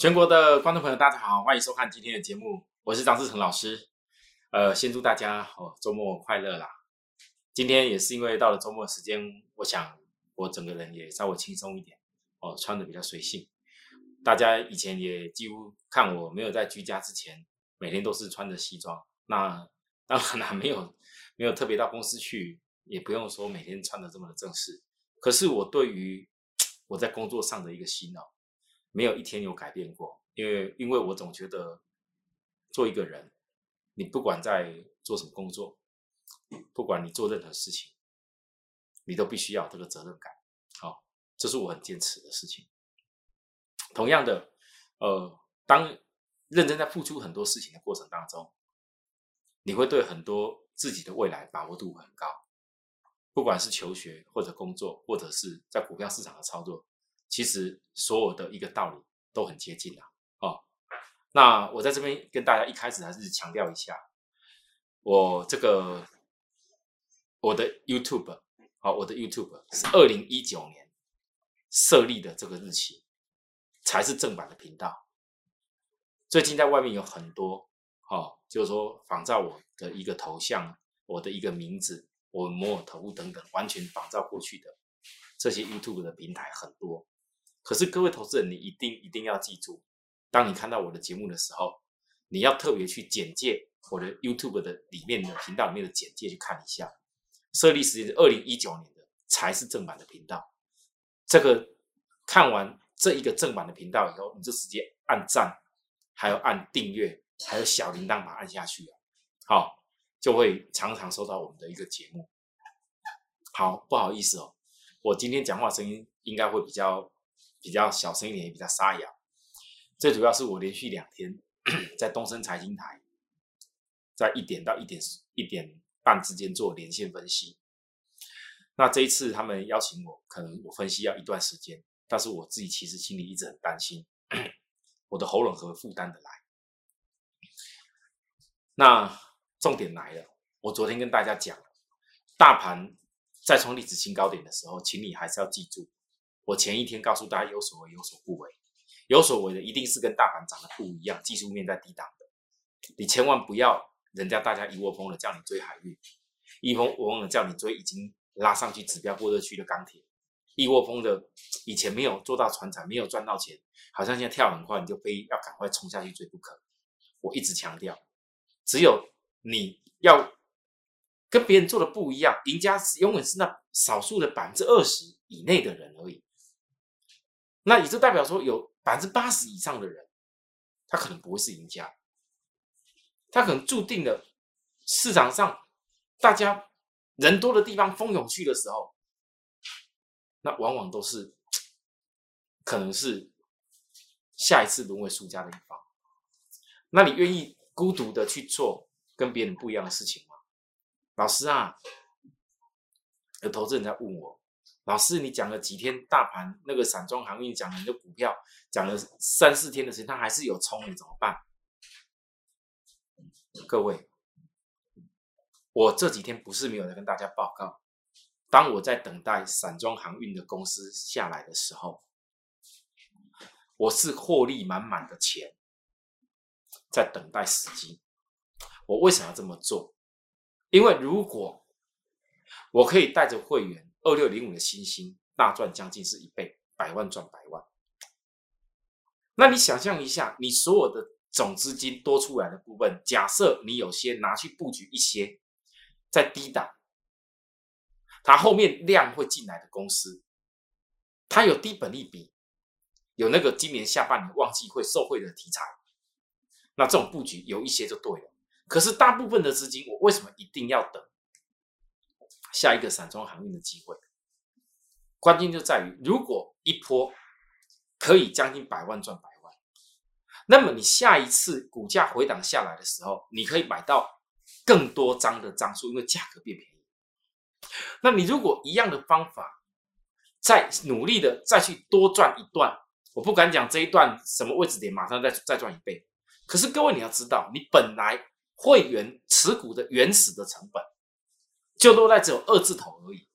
全国的观众朋友，大家好，欢迎收看今天的节目，我是张志成老师。呃，先祝大家哦周末快乐啦！今天也是因为到了周末时间，我想我整个人也稍微轻松一点哦，穿的比较随性。大家以前也几乎看我没有在居家之前，每天都是穿着西装。那 当然啦，没有没有特别到公司去，也不用说每天穿的这么的正式。可是我对于我在工作上的一个洗脑。没有一天有改变过，因为因为我总觉得做一个人，你不管在做什么工作，不管你做任何事情，你都必须要这个责任感。好，这是我很坚持的事情。同样的，呃，当认真在付出很多事情的过程当中，你会对很多自己的未来把握度很高，不管是求学或者工作，或者是在股票市场的操作。其实所有的一个道理都很接近啊。哦。那我在这边跟大家一开始还是强调一下，我这个我的 YouTube，好，我的 YouTube 是二零一九年设立的这个日期才是正版的频道。最近在外面有很多，哦，就是说仿照我的一个头像、我的一个名字、我摩尔头等等，完全仿照过去的这些 YouTube 的平台很多。可是各位投资人，你一定一定要记住，当你看到我的节目的时候，你要特别去简介我的 YouTube 的里面的频道里面的简介去看一下。设立时间是二零一九年的，才是正版的频道。这个看完这一个正版的频道以后，你就直接按赞，还有按订阅，还有小铃铛把它按下去啊，好，就会常常收到我们的一个节目。好，不好意思哦，我今天讲话声音应该会比较。比较小声一点，也比较沙哑。最主要是我连续两天 在东升财经台，在一点到一点一点半之间做连线分析。那这一次他们邀请我，可能我分析要一段时间，但是我自己其实心里一直很担心，我的喉咙和负担的来。那重点来了，我昨天跟大家讲，大盘在创历史新高点的时候，请你还是要记住。我前一天告诉大家有所为有所不为，有所为的一定是跟大盘涨的不一样，技术面在低档的，你千万不要人家大家一窝蜂的叫你追海运，一窝蜂的叫你追已经拉上去指标过热区的钢铁，一窝蜂的以前没有做到船产没有赚到钱，好像现在跳很快你就非要赶快冲下去追不可。我一直强调，只有你要跟别人做的不一样，赢家永远是那少数的百分之二十以内的人而已。那也就代表说，有百分之八十以上的人，他可能不会是赢家，他可能注定了市场上大家人多的地方蜂拥去的时候，那往往都是可能是下一次沦为输家的一方。那你愿意孤独的去做跟别人不一样的事情吗？老师啊，有投资人在问我。老师，你讲了几天大盘那个散装航运讲了你的股票讲了三四天的时间，它还是有冲，你怎么办？各位，我这几天不是没有在跟大家报告，当我在等待散装航运的公司下来的时候，我是获利满满的钱，在等待时机。我为什么要这么做？因为如果我可以带着会员。二六零五的新星大赚将近是一倍，百万赚百万。那你想象一下，你所有的总资金多出来的部分，假设你有些拿去布局一些在低档，它后面量会进来的公司，它有低本利比，有那个今年下半年旺季会受惠的题材，那这种布局有一些就对了。可是大部分的资金，我为什么一定要等？下一个散装航运的机会，关键就在于，如果一波可以将近百万赚百万，那么你下一次股价回档下来的时候，你可以买到更多张的张数，因为价格变便宜。那你如果一样的方法，再努力的再去多赚一段，我不敢讲这一段什么位置点马上再再赚一倍，可是各位你要知道，你本来会员持股的原始的成本。就落在只有二字头而已。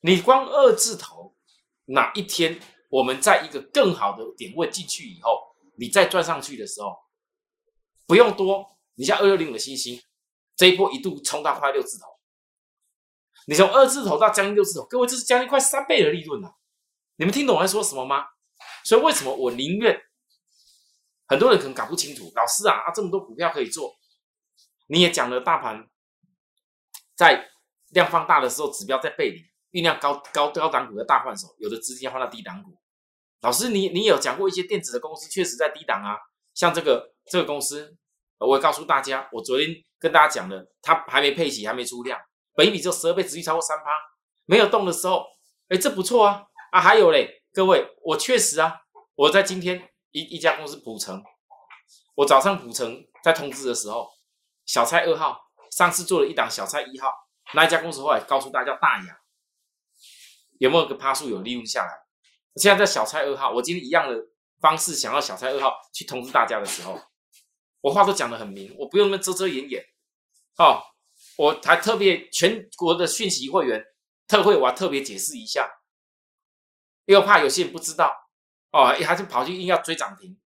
你光二字头，哪一天我们在一个更好的点位进去以后，你再转上去的时候，不用多，你像二六零五的星星，这一波一度冲到快六字头，你从二字头到将近六字头，各位这是将近快三倍的利润了。你们听懂我在说什么吗？所以为什么我宁愿很多人可能搞不清楚，老师啊啊这么多股票可以做，你也讲了大盘在量放大的时候，指标在背离，酝酿高高高档股的大换手，有的资金要换到低档股。老师，你你有讲过一些电子的公司确实在低档啊，像这个这个公司，我也告诉大家，我昨天跟大家讲的，它还没配息，还没出量，本一比只有十二倍，值率超过三趴，没有动的时候，哎，这不错啊啊，还有嘞，各位，我确实啊，我在今天一一家公司补成，我早上补成在通知的时候，小菜二号上次做了一档小菜一号，那一家公司后来告诉大家大雅，有没有个趴数有利润下来？现在在小菜二号，我今天一样的方式想要小菜二号去通知大家的时候，我话都讲得很明，我不用那遮遮掩掩，哦，我还特别全国的讯息会员特会，我还特别解释一下，因为怕有些人不知道，哦，还是跑去硬要追涨停。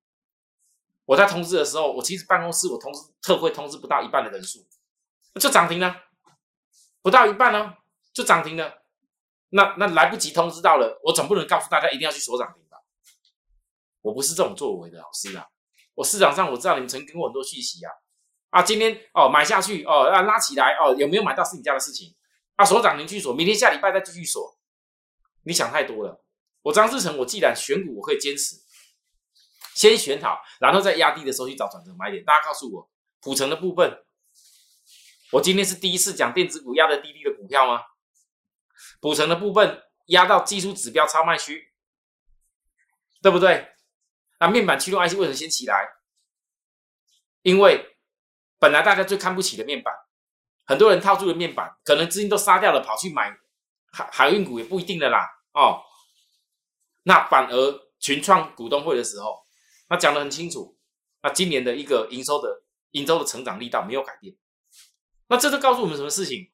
我在通知的时候，我其实办公室我通知特会通知不到一半的人数，就涨停了，不到一半呢，就涨停了。那那来不及通知到了，我总不能告诉大家一定要去锁涨停吧？我不是这种作为的老师啊！我市场上我知道你们曾给我很多讯息啊啊！今天哦买下去哦啊拉起来哦有没有买到是你家的事情啊锁涨停去锁，明天下礼拜再继续锁。你想太多了。我张志成，我既然选股，我可以坚持，先选好，然后在压低的时候去找转折买点。大家告诉我，普成的部分，我今天是第一次讲电子股压的低低的股票吗？补成的部分压到技术指标超卖区，对不对？那面板驱动 IC 为什么先起来？因为本来大家最看不起的面板，很多人套住了面板，可能资金都杀掉了，跑去买海海运股也不一定的啦。哦，那反而群创股东会的时候，那讲的很清楚，那今年的一个营收的营收的成长力道没有改变。那这就告诉我们什么事情？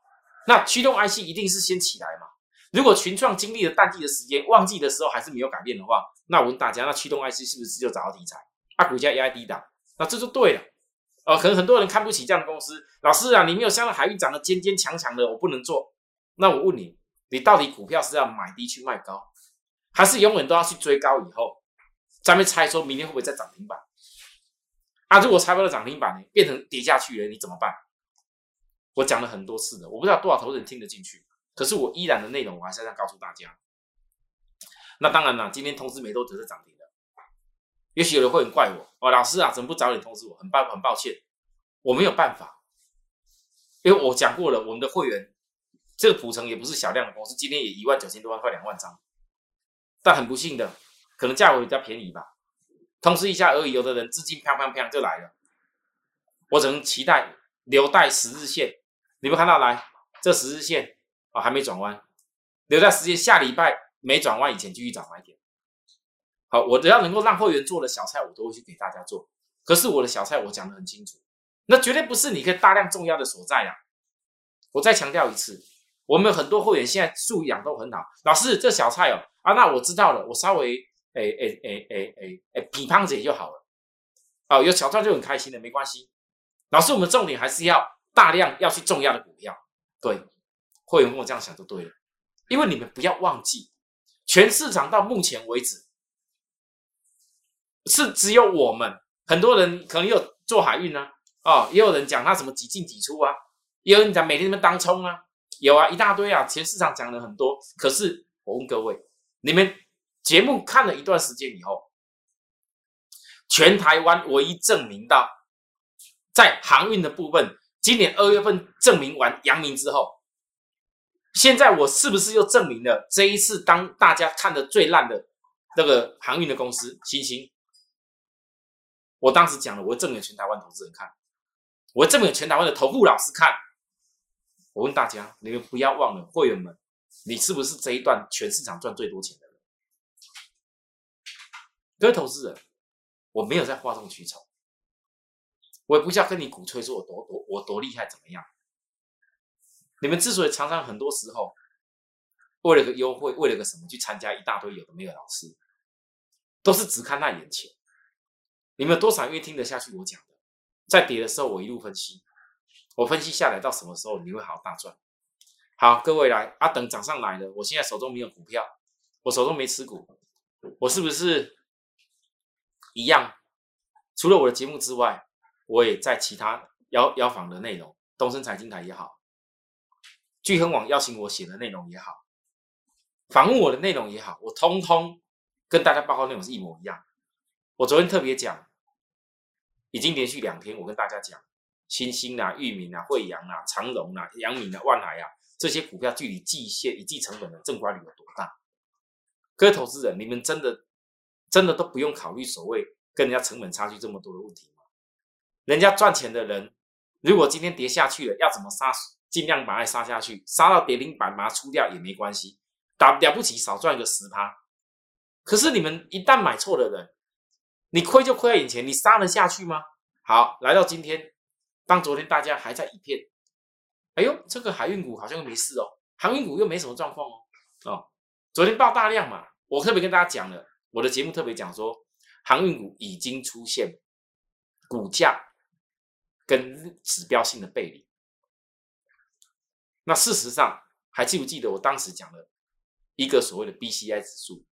那驱动 IC 一定是先起来嘛？如果群创经历了淡季的时间，旺季的时候还是没有改变的话，那我问大家，那驱动 IC 是不是就找到题材？啊，股价压低档，那这就对了。呃，可能很多人看不起这样的公司，老师啊，你没有像那海运涨得坚坚强强的，我不能做。那我问你，你到底股票是要买低去卖高，还是永远都要去追高以后，咱们猜说明天会不会再涨停板？啊，如果猜不到涨停板呢，变成跌下去了，你怎么办？我讲了很多次的，我不知道多少投资人听得进去，可是我依然的内容，我还是要告诉大家。那当然了，今天通知没都只是涨停的，也许有人会很怪我哦，老师啊，怎么不早点通知我？很抱很抱歉，我没有办法，因为我讲过了，我们的会员这个普成也不是小量的公司，今天也一万九千多万块两万张，但很不幸的，可能价位比较便宜吧，通知一下而已，有的人资金啪啪啪就来了，我只能期待留待十日线。你们看到来这十日线啊，还没转弯，留在时间下礼拜没转弯以前继续涨买点。好，我只要能够让会员做的小菜，我都会去给大家做。可是我的小菜我讲的很清楚，那绝对不是你可以大量重要的所在呀。我再强调一次，我们很多会员现在素养都很好。老师，这小菜哦啊，那我知道了，我稍微诶诶诶诶诶诶比胖子也就好了。哦，有小菜就很开心的，没关系。老师，我们重点还是要。大量要去重压的股票，对，会员跟我这样想就对了，因为你们不要忘记，全市场到目前为止是只有我们，很多人可能有做海运呢，哦，也有人讲他什么几进几出啊，也有人讲每天他们当冲啊，有啊，一大堆啊，全市场讲了很多，可是我问各位，你们节目看了一段时间以后，全台湾唯一证明到在航运的部分。今年二月份证明完阳明之后，现在我是不是又证明了这一次当大家看的最烂的那个航运的公司星星？我当时讲了，我会证明全台湾投资人看，我会证明全台湾的投顾老师看。我问大家，你们不要忘了会员们，你是不是这一段全市场赚最多钱的人？各位投资人，我没有在哗众取宠。我也不需要跟你鼓吹说我多多我多厉害怎么样？你们之所以常常很多时候为了个优惠，为了个什么去参加一大堆有的没有老师，都是只看那眼前。你们多少愿意听得下去我讲的？在跌的时候，我一路分析，我分析下来到什么时候你会好大赚？好，各位来啊，等涨上来了，我现在手中没有股票，我手中没持股，我是不是一样？除了我的节目之外，我也在其他邀邀访的内容，东森财经台也好，聚亨网邀请我写的内容也好，访问我的内容也好，我通通跟大家报告内容是一模一样。我昨天特别讲，已经连续两天，我跟大家讲，新兴啊、裕民啊、惠阳啊、长荣啊、阳明啊、万海啊这些股票距离季线、以及成本的正管理有多大？各位投资人，你们真的真的都不用考虑所谓。跟人家成本差距这么多的问题？人家赚钱的人，如果今天跌下去了，要怎么杀？尽量把它杀下去，杀到跌停板把它出掉也没关系，打了不起少赚个十趴。可是你们一旦买错的人，你亏就亏在眼前，你杀得下去吗？好，来到今天，当昨天大家还在一片，哎呦，这个海运股好像又没事哦，航运股又没什么状况哦。哦，昨天爆大量嘛，我特别跟大家讲了，我的节目特别讲说。航运股已经出现股价跟指标性的背离。那事实上，还记不记得我当时讲的一个所谓的 BCI 指数？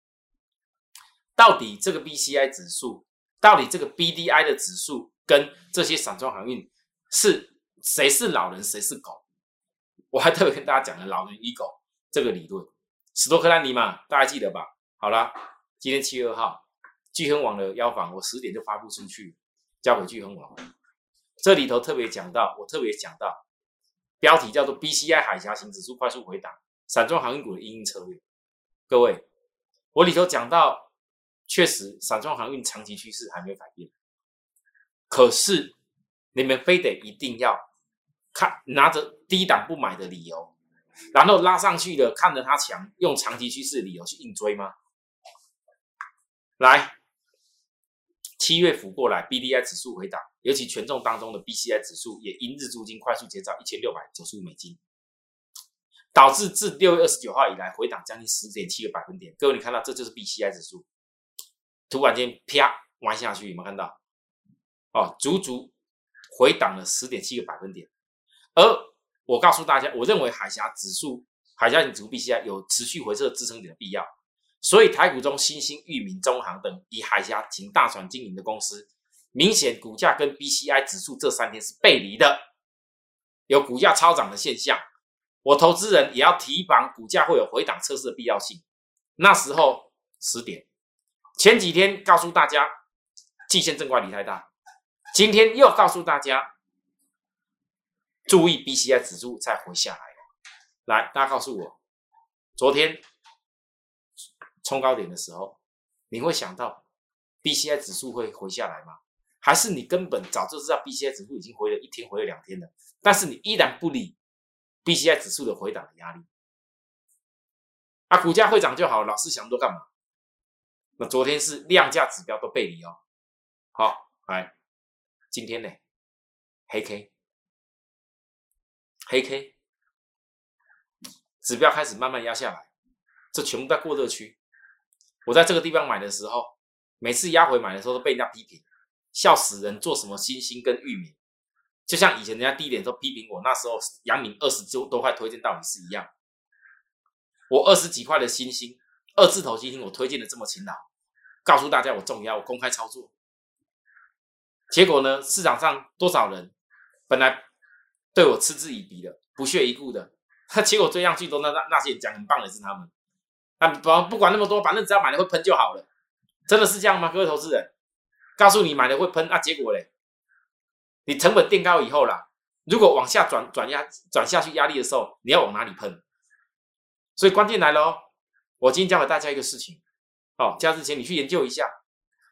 到底这个 BCI 指数，到底这个 BDI 的指数，跟这些散装航运是谁是老人，谁是狗？我还特别跟大家讲了老人与狗这个理论，史多克兰尼嘛，大家记得吧？好了，今天七月二号。聚亨网的邀访，我十点就发布出去，交给聚亨网。这里头特别讲到，我特别讲到，标题叫做 “BCI 海峡型指数快速回档，散装航运股的应运策略”。各位，我里头讲到，确实散装航运长期趋势还没有改变，可是你们非得一定要看拿着低档不买的理由，然后拉上去的看着它强，用长期趋势理由去硬追吗？来。七月幅过来，BDI 指数回档，尤其权重当中的 BCI 指数也因日租金快速减少一千六百九十五美金，导致自六月二十九号以来回档将近十点七个百分点。各位，你看到这就是 BCI 指数，突然间啪弯下去，有没有看到？哦，足足回档了十点七个百分点。而我告诉大家，我认为海峡指数、海峡指数 BCI 有持续回撤支撑点的必要。所以台股中新兴、裕民、中航等以海峡型大船经营的公司，明显股价跟 BCI 指数这三天是背离的，有股价超涨的现象。我投资人也要提防股价会有回档测试的必要性。那时候十点，前几天告诉大家季线正怪离太大，今天又告诉大家注意 BCI 指数再回下来来，大家告诉我，昨天。冲高点的时候，你会想到 B C I 指数会回下来吗？还是你根本早就知道 B C I 指数已经回了一天，回了两天了，但是你依然不理 B C I 指数的回档的压力？啊，股价会涨就好，老是想多干嘛？那昨天是量价指标都背离哦。好，来，今天呢，黑 K，黑 K，指标开始慢慢压下来，这全部在过热区。我在这个地方买的时候，每次压回买的时候都被人家批评，笑死人！做什么新兴跟玉米，就像以前人家低点时候批评我，那时候杨敏二十多多块推荐到你是一样。我二十几块的新星，二字头新兴，我推荐的这么勤劳，告诉大家我重要，我公开操作。结果呢，市场上多少人本来对我嗤之以鼻的，不屑一顾的，他 结果追上去都那那那些讲很棒的是他们。不不管那么多，反正只要买了会喷就好了，真的是这样吗？各位投资人，告诉你买了会喷，那结果嘞？你成本垫高以后啦，如果往下转转压转下去压力的时候，你要往哪里喷？所以关键来了哦！我今天教给大家一个事情，哦，加之前你去研究一下，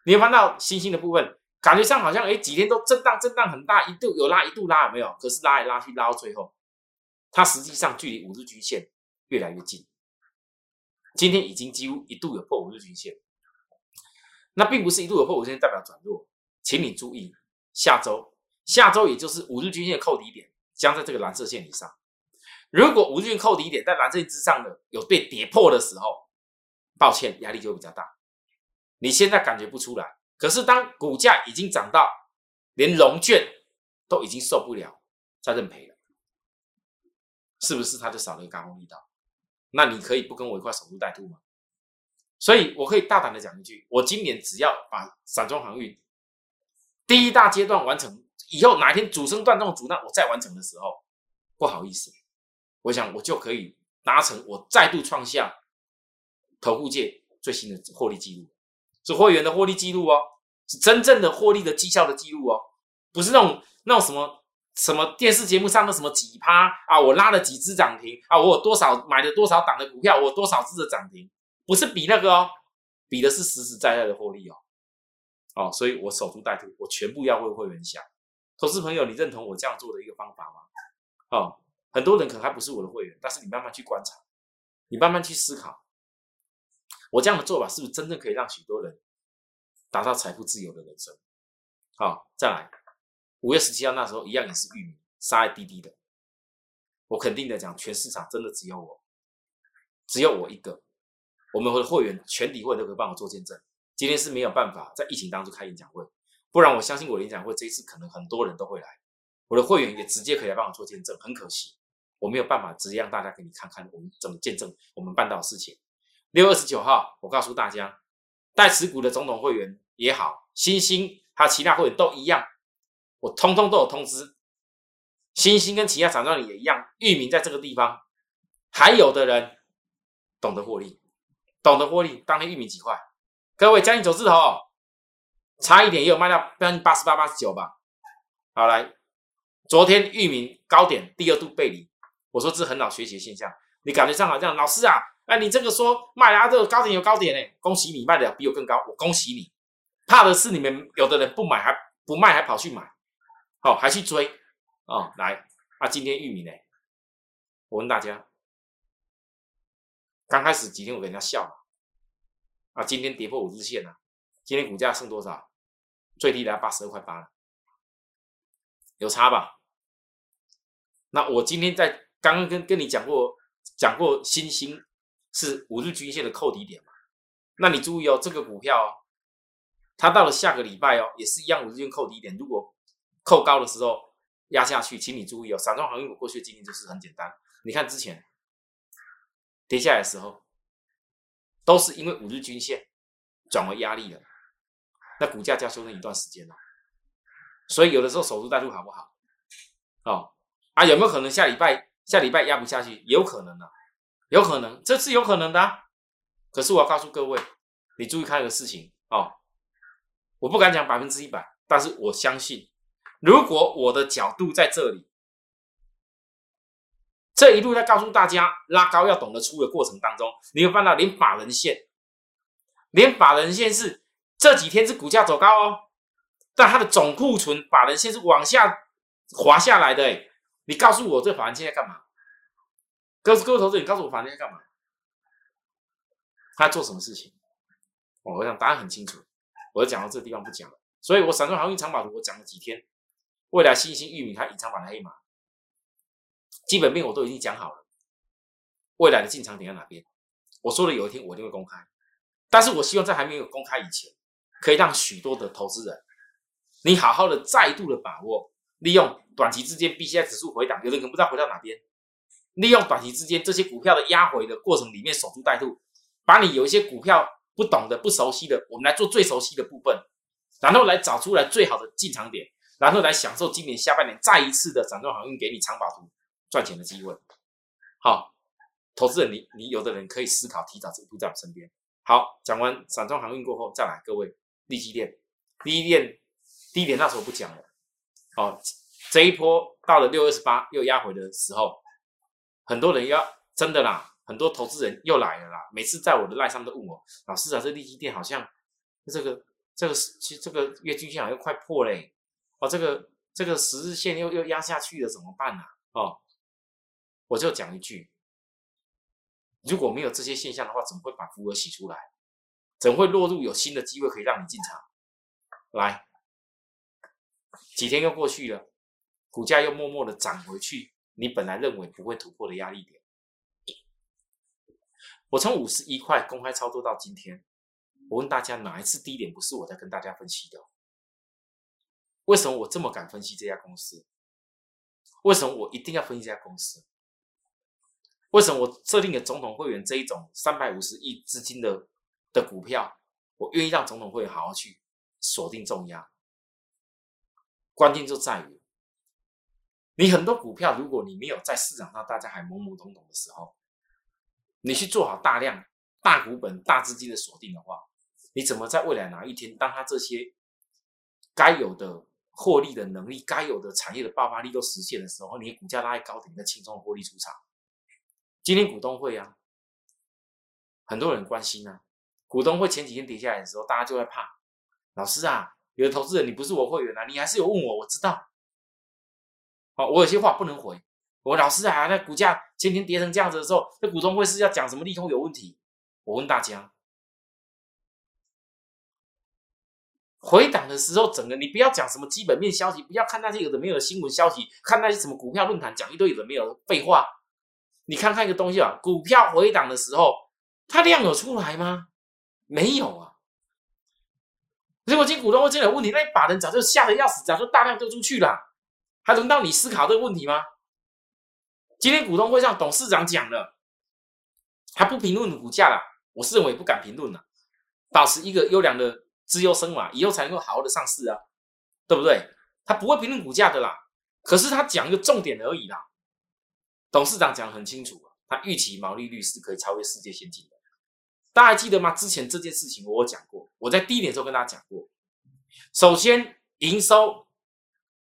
你会看到星星的部分，感觉上好像哎几天都震荡震荡很大，一度有拉一度拉有没有？可是拉来拉去拉到最后，它实际上距离五日均线越来越近。今天已经几乎一度有破五日均线，那并不是一度有破五日均线代表转弱，请你注意，下周下周也就是五日均线扣底点将在这个蓝色线以上。如果五日均线扣底点在蓝色线之上的有被跌破的时候，抱歉，压力就会比较大。你现在感觉不出来，可是当股价已经涨到连龙卷都已经受不了，再认赔了，是不是他就少了一个高空力道？那你可以不跟我一块守株待兔吗？所以我可以大胆的讲一句：我今年只要把散装航运第一大阶段完成，以后哪天主升段这种主那我再完成的时候，不好意思，我想我就可以达成我再度创下投顾界最新的获利记录，是会员的获利记录哦，是真正的获利的绩效的记录哦，不是那种那种什么什么电视节目上的什么几趴啊，我拉了几只涨停啊，我有多少买了多少档的股票，我多少只的涨停，不是比那个哦，比的是实实在在的获利哦，哦，所以我守株待兔，我全部要为会员想。投资朋友，你认同我这样做的一个方法吗？哦，很多人可能还不是我的会员，但是你慢慢去观察，你慢慢去思考，我这样的做法是不是真正可以让许多人达到财富自由的人生？好，再来，五月十七号那时候一样也是玉米杀在滴滴的，我肯定的讲，全市场真的只有我，只有我一个，我们的会员全体会都可以帮我做见证。今天是没有办法在疫情当中开演讲会。不然，我相信我的演讲会这一次可能很多人都会来，我的会员也直接可以来帮我做见证。很可惜，我没有办法直接让大家给你看看我们怎么见证我们办到的事情。六月二十九号，我告诉大家，带持股的总统会员也好，新兴还有其他会员都一样，我通通都有通知。新兴跟其他厂商也一样，域名在这个地方，还有的人懂得获利，懂得获利，当天域名几块？各位将近九字头。差一点也有卖到将近八十八、八十九吧。好来，昨天域名高点第二度背离，我说这是很好学习的现象。你感觉上好像老师啊，哎，你这个说卖啊，这个高点有高点呢，恭喜你卖的比我更高，我恭喜你。怕的是你们有的人不买还不卖还跑去买，哦，还去追哦。来啊，今天玉米呢？我问大家，刚开始几天我给人家笑了啊，今天跌破五日线了，今天股价剩多少？最低的八十二块八了，有差吧？那我今天在刚刚跟跟你讲过，讲过新兴是五日均线的扣底点嘛？那你注意哦，这个股票哦，它到了下个礼拜哦，也是一样五日均扣底点。如果扣高的时候压下去，请你注意哦，散装航运股过去的经验就是很简单。你看之前跌下来的时候，都是因为五日均线转为压力了。那股价就要修正一段时间了，所以有的时候守株待兔好不好？哦啊，有没有可能下礼拜下礼拜压不下去？有可能的，有可能，这是有可能的。可是我要告诉各位，你注意看一个事情哦，我不敢讲百分之一百，但是我相信，如果我的角度在这里，这一路在告诉大家拉高要懂得出的过程当中，你会看到连法人线，连法人线是。这几天是股价走高哦，但它的总库存法人线是往下滑下来的哎，你告诉我这法人线在干嘛？各位各位投资者，你告诉我法人线在干嘛？他做什么事情？我想答案很清楚，我讲到这个地方不讲了。所以我散装航运长保图我讲了几天，未来新兴玉米它隐藏版的黑马，基本面我都已经讲好了，未来的进场点在哪边？我说了有一天我一定会公开，但是我希望在还没有公开以前。可以让许多的投资人，你好好的再度的把握，利用短期之间 B C I 指数回档，有的人可能不知道回到哪边，利用短期之间这些股票的压回的过程里面守株待兔，把你有一些股票不懂的、不熟悉的，我们来做最熟悉的部分，然后来找出来最好的进场点，然后来享受今年下半年再一次的涨中航运给你长保图赚钱的机会。好，投资人，你你有的人可以思考提早这一步在我身边。好，讲完散装航运过后，再来各位。利基店，利基店低点那时候不讲了，哦，这一波到了六二十八又压回的时候，很多人要真的啦，很多投资人又来了啦。每次在我的赖上都问我，老师啊，这利基店好像这个这个其实这个月均线好像快破嘞，哦，这个这个十日线又又压下去了，怎么办呢？哦，我就讲一句，如果没有这些现象的话，怎么会把浮额洗出来？怎会落入有新的机会可以让你进场？来，几天又过去了，股价又默默的涨回去，你本来认为不会突破的压力点。我从五十一块公开操作到今天，我问大家，哪一次低点不是我在跟大家分析的？为什么我这么敢分析这家公司？为什么我一定要分析这家公司？为什么我设定给总统会员这一种三百五十亿资金的的股票，我愿意让总统会员好好去锁定重压？关键就在于，你很多股票，如果你没有在市场上大家还懵懵懂懂的时候，你去做好大量大股本、大资金的锁定的话，你怎么在未来哪一天，当他这些该有的获利的能力、该有的产业的爆发力都实现的时候，你股价拉在高点，再轻松获利出场？今天股东会啊，很多人关心啊。股东会前几天跌下来的时候，大家就在怕。老师啊，有的投资人你不是我会员啊，你还是有问我，我知道。好，我有些话不能回。我老师啊，那股价前天跌成这样子的时候，那股东会是要讲什么利空有问题？我问大家。回档的时候，整个你不要讲什么基本面消息，不要看那些有的没有的新闻消息，看那些什么股票论坛讲一堆有的没有废话。你看看一个东西啊，股票回档的时候，它量有出来吗？没有啊。如果今股东会进来问题，那把人早就吓得要死，早就大量丢出去了，还轮到你思考这个问题吗？今天股东会上董事长讲了，他不评论股价了，我是认为不敢评论了，保持一个优良的。资优生嘛，以后才能够好好的上市啊，对不对？他不会评论股价的啦，可是他讲一个重点而已啦。董事长讲很清楚他预期毛利率是可以超越世界先进的。大家还记得吗？之前这件事情我讲过，我在低点时候跟大家讲过。首先，营收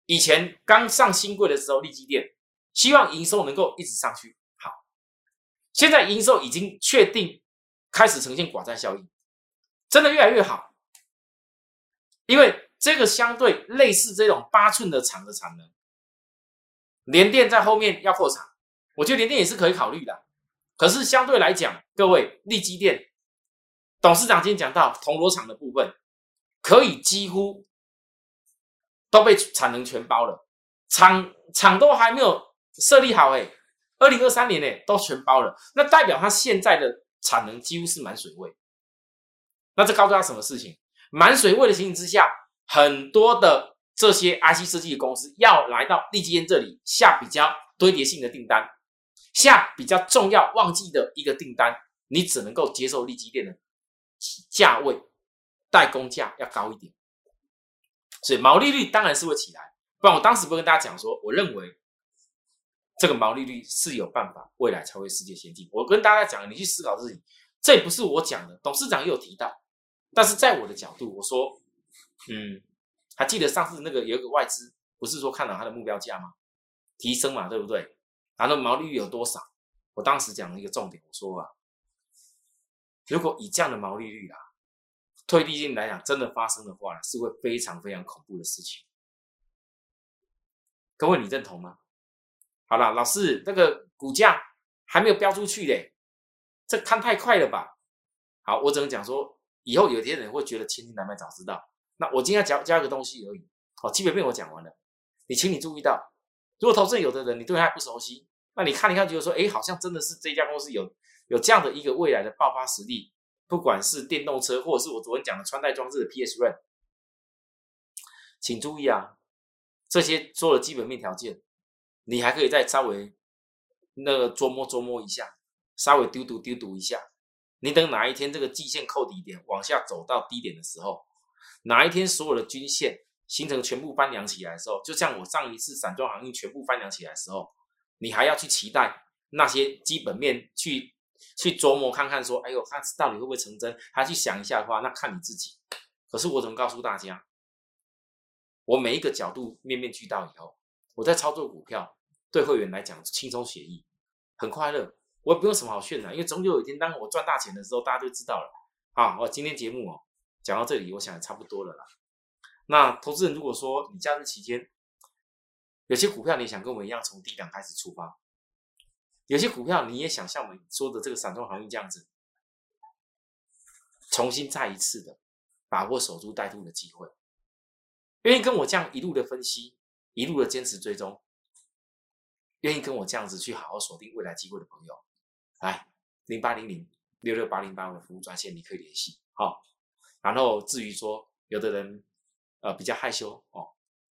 以前刚上新贵的时候，利基店希望营收能够一直上去。好，现在营收已经确定开始呈现寡占效应，真的越来越好。因为这个相对类似这种八寸的厂的产能，联电在后面要扩产，我觉得联电也是可以考虑的。可是相对来讲，各位立基电董事长今天讲到铜锣厂的部分，可以几乎都被产能全包了，厂厂都还没有设立好，哎，二零二三年呢都全包了，那代表它现在的产能几乎是满水位。那这告诉他什么事情？满水位的情形之下，很多的这些 IC 设计的公司要来到利基电这里下比较堆叠性的订单，下比较重要旺季的一个订单，你只能够接受利基店的价位，代工价要高一点，所以毛利率当然是会起来。不然我当时不跟大家讲说，我认为这个毛利率是有办法未来才会世界先进。我跟大家讲，你去思考自己，这也不是我讲的，董事长也有提到。但是在我的角度，我说，嗯，还记得上次那个有一个外资，不是说看到它的目标价吗？提升嘛，对不对？然后毛利率有多少？我当时讲了一个重点，我说啊，如果以这样的毛利率啊，退利金来讲，真的发生的话，是会非常非常恐怖的事情。各位，你认同吗？好了，老师，那个股价还没有飙出去嘞，这看太快了吧？好，我只能讲说。以后有些人会觉得千金难买早知道。那我今天要教教一个东西而已。哦，基本面我讲完了。你请你注意到，如果投资有的人你对他不熟悉，那你看一看觉得说，哎，好像真的是这家公司有有这样的一个未来的爆发实力，不管是电动车，或者是我昨天讲的穿戴装置的 PS Run，请注意啊，这些做了基本面条件，你还可以再稍微那个琢磨琢磨一下，稍微丢读丢读一下。你等哪一天这个季线扣底点往下走到低点的时候，哪一天所有的均线形成全部翻扬起来的时候，就像我上一次散装航运全部翻扬起来的时候，你还要去期待那些基本面去去琢磨看看说，哎呦，它到底会不会成真？还去想一下的话，那看你自己。可是我怎么告诉大家，我每一个角度面面俱到以后，我在操作股票，对会员来讲轻松写意，很快乐。我也不用什么好炫的，因为终究有一天，当我赚大钱的时候，大家就知道了。好，我今天节目哦讲到这里，我想也差不多了啦。那投资人如果说你假日期间有些股票你想跟我们一样从低档开始出发，有些股票你也想像我们说的这个散装航运这样子，重新再一次的把握守株待兔的机会，愿意跟我这样一路的分析，一路的坚持追踪，愿意跟我这样子去好好锁定未来机会的朋友。来，零八零零六六八零八五的服务专线，你可以联系。好，然后至于说有的人呃比较害羞哦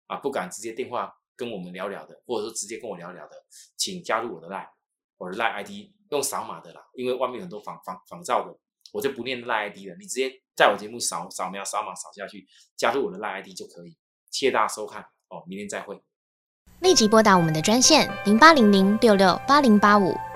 啊不敢直接电话跟我们聊聊的，或者说直接跟我聊聊的，请加入我的 line，我的 line ID 用扫码的啦，因为外面很多仿仿仿造的，我就不念 line ID 了，你直接在我节目扫扫描扫码扫下去，加入我的 line ID 就可以。谢谢大家收看哦，明天再会。立即拨打我们的专线零八零零六六八零八五